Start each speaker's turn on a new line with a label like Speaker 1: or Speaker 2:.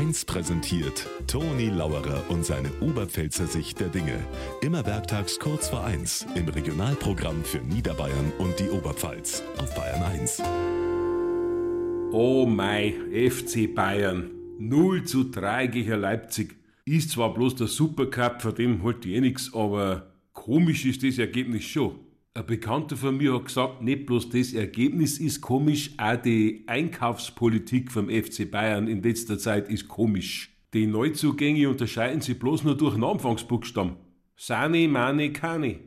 Speaker 1: 1 präsentiert Toni Lauerer und seine Oberpfälzer Sicht der Dinge. Immer werktags kurz vor 1 im Regionalprogramm für Niederbayern und die Oberpfalz auf Bayern 1.
Speaker 2: Oh mei, FC Bayern. 0 zu 3 gegen Leipzig. Ist zwar bloß der Supercup, von dem halt eh nix, aber komisch ist das Ergebnis schon. Ein Bekannter von mir hat gesagt, nicht bloß das Ergebnis ist komisch, auch die Einkaufspolitik vom FC Bayern in letzter Zeit ist komisch. Die Neuzugänge unterscheiden sich bloß nur durch den Anfangsbuchstaben. Sani, Mani, Kani.